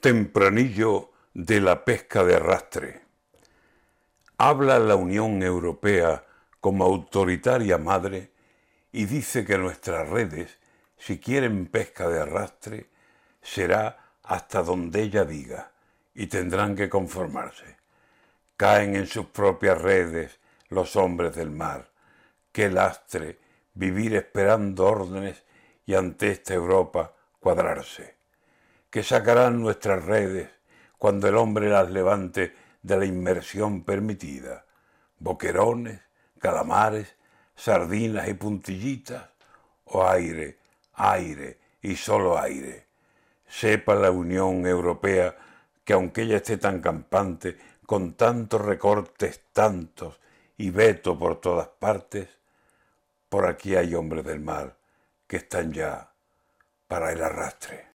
Tempranillo de la pesca de arrastre. Habla la Unión Europea como autoritaria madre y dice que nuestras redes, si quieren pesca de arrastre, será hasta donde ella diga y tendrán que conformarse. Caen en sus propias redes los hombres del mar. Qué lastre vivir esperando órdenes y ante esta Europa cuadrarse que sacarán nuestras redes cuando el hombre las levante de la inmersión permitida. Boquerones, calamares, sardinas y puntillitas, o aire, aire y solo aire. Sepa la Unión Europea que aunque ella esté tan campante, con tantos recortes, tantos y veto por todas partes, por aquí hay hombres del mar que están ya para el arrastre.